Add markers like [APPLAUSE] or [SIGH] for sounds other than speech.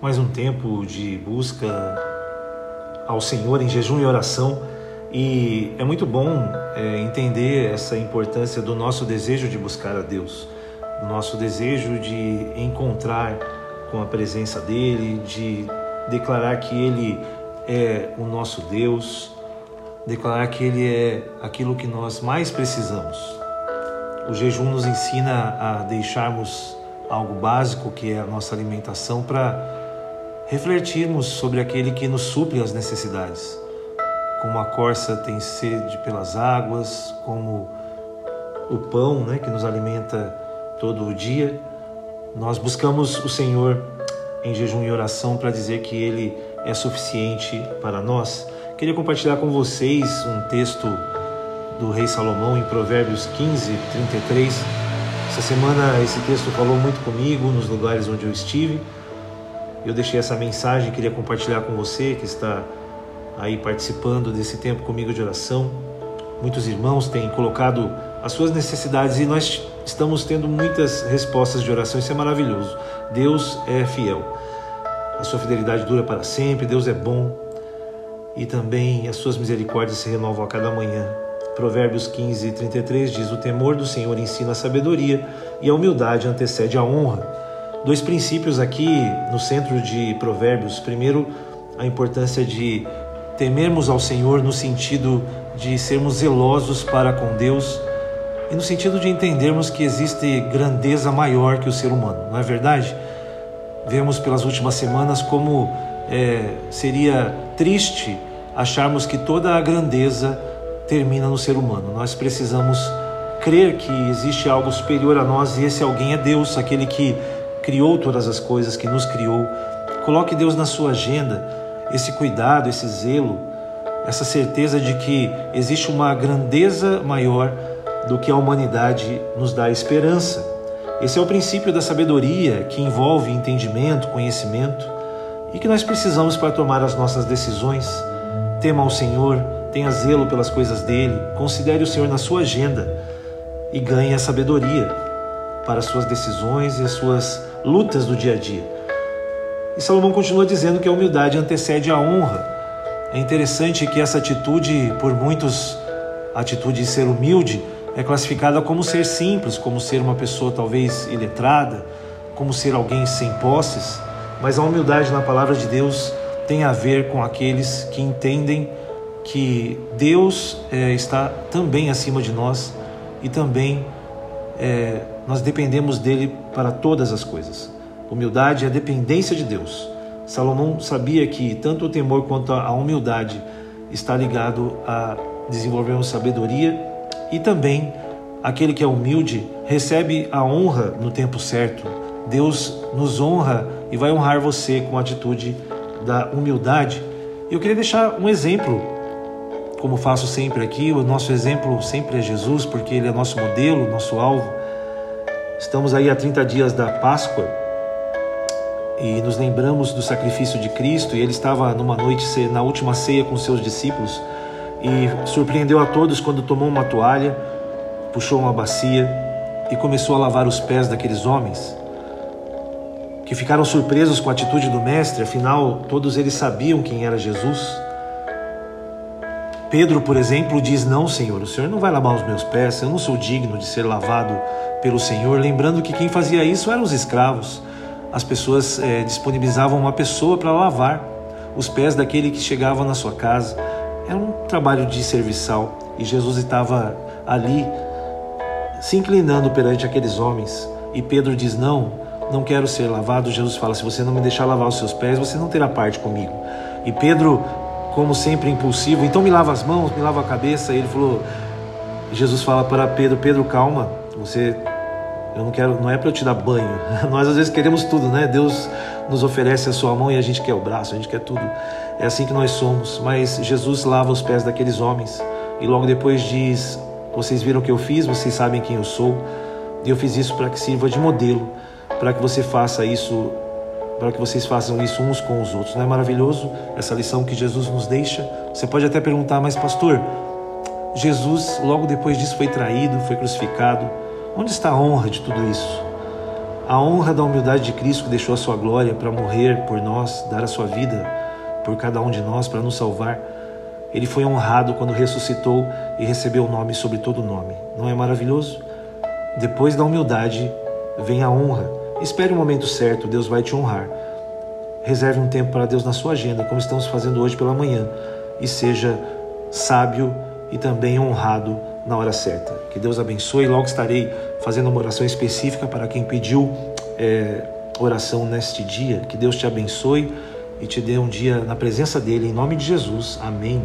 mais um tempo de busca ao Senhor em jejum e oração. E é muito bom é, entender essa importância do nosso desejo de buscar a Deus, do nosso desejo de encontrar com a presença dEle, de declarar que Ele é o nosso Deus, declarar que Ele é aquilo que nós mais precisamos. O jejum nos ensina a deixarmos algo básico que é a nossa alimentação para refletirmos sobre aquele que nos supre as necessidades. Como a corça tem sede pelas águas, como o pão né, que nos alimenta todo o dia, nós buscamos o Senhor em jejum e oração para dizer que Ele é suficiente para nós. Queria compartilhar com vocês um texto do rei Salomão em Provérbios 15, 33. Essa semana esse texto falou muito comigo nos lugares onde eu estive. Eu deixei essa mensagem, queria compartilhar com você que está aí participando desse tempo comigo de oração. Muitos irmãos têm colocado as suas necessidades e nós estamos tendo muitas respostas de oração. Isso é maravilhoso. Deus é fiel. A sua fidelidade dura para sempre. Deus é bom e também as suas misericórdias se renovam a cada manhã. Provérbios 15, 33 diz: O temor do Senhor ensina a sabedoria e a humildade antecede a honra. Dois princípios aqui no centro de Provérbios. Primeiro, a importância de temermos ao Senhor no sentido de sermos zelosos para com Deus e no sentido de entendermos que existe grandeza maior que o ser humano, não é verdade? Vemos pelas últimas semanas como é, seria triste acharmos que toda a grandeza termina no ser humano. Nós precisamos crer que existe algo superior a nós e esse alguém é Deus, aquele que criou todas as coisas, que nos criou. Coloque Deus na sua agenda, esse cuidado, esse zelo, essa certeza de que existe uma grandeza maior do que a humanidade nos dá esperança. Esse é o princípio da sabedoria que envolve entendimento, conhecimento e que nós precisamos para tomar as nossas decisões. Tema ao Senhor, tenha zelo pelas coisas dele, considere o Senhor na sua agenda e ganhe a sabedoria para as suas decisões e as suas lutas do dia a dia. E Salomão continua dizendo que a humildade antecede a honra. É interessante que essa atitude, por muitos, a atitude de ser humilde, é classificada como ser simples, como ser uma pessoa talvez iletrada, como ser alguém sem posses, mas a humildade na palavra de Deus tem a ver com aqueles que entendem que Deus é, está também acima de nós e também é, nós dependemos dele para todas as coisas. Humildade é a dependência de Deus. Salomão sabia que tanto o temor quanto a humildade está ligado a desenvolvermos sabedoria e também aquele que é humilde recebe a honra no tempo certo. Deus nos honra e vai honrar você com a atitude da humildade. Eu queria deixar um exemplo, como faço sempre aqui, o nosso exemplo sempre é Jesus, porque ele é nosso modelo, nosso alvo. Estamos aí a 30 dias da Páscoa e nos lembramos do sacrifício de Cristo. E ele estava numa noite, na última ceia com seus discípulos e surpreendeu a todos quando tomou uma toalha, puxou uma bacia e começou a lavar os pés daqueles homens que ficaram surpresos com a atitude do Mestre, afinal, todos eles sabiam quem era Jesus. Pedro, por exemplo, diz: Não, Senhor, o Senhor não vai lavar os meus pés, eu não sou digno de ser lavado pelo Senhor. Lembrando que quem fazia isso eram os escravos. As pessoas é, disponibilizavam uma pessoa para lavar os pés daquele que chegava na sua casa. Era um trabalho de serviçal e Jesus estava ali se inclinando perante aqueles homens. E Pedro diz: Não, não quero ser lavado. Jesus fala: Se você não me deixar lavar os seus pés, você não terá parte comigo. E Pedro como sempre impulsivo, então me lava as mãos, me lava a cabeça. E ele falou, Jesus fala para Pedro, Pedro, calma, você, eu não quero, não é para eu te dar banho. [LAUGHS] Nós às vezes queremos tudo, né? Deus nos oferece a sua mão e a gente quer o braço, a gente quer tudo. É assim que nós somos. Mas Jesus lava os pés daqueles homens e logo depois diz: vocês viram o que eu fiz, vocês sabem quem eu sou. E eu fiz isso para que sirva de modelo, para que você faça isso para que vocês façam isso uns com os outros. Não é maravilhoso essa lição que Jesus nos deixa? Você pode até perguntar, mas pastor, Jesus logo depois disso foi traído, foi crucificado. Onde está a honra de tudo isso? A honra da humildade de Cristo que deixou a sua glória para morrer por nós, dar a sua vida por cada um de nós para nos salvar. Ele foi honrado quando ressuscitou e recebeu o nome sobre todo nome. Não é maravilhoso? Depois da humildade vem a honra. Espere o momento certo, Deus vai te honrar. Reserve um tempo para Deus na sua agenda, como estamos fazendo hoje pela manhã, e seja sábio e também honrado na hora certa. Que Deus abençoe. Logo estarei fazendo uma oração específica para quem pediu é, oração neste dia. Que Deus te abençoe e te dê um dia na presença dele, em nome de Jesus. Amém.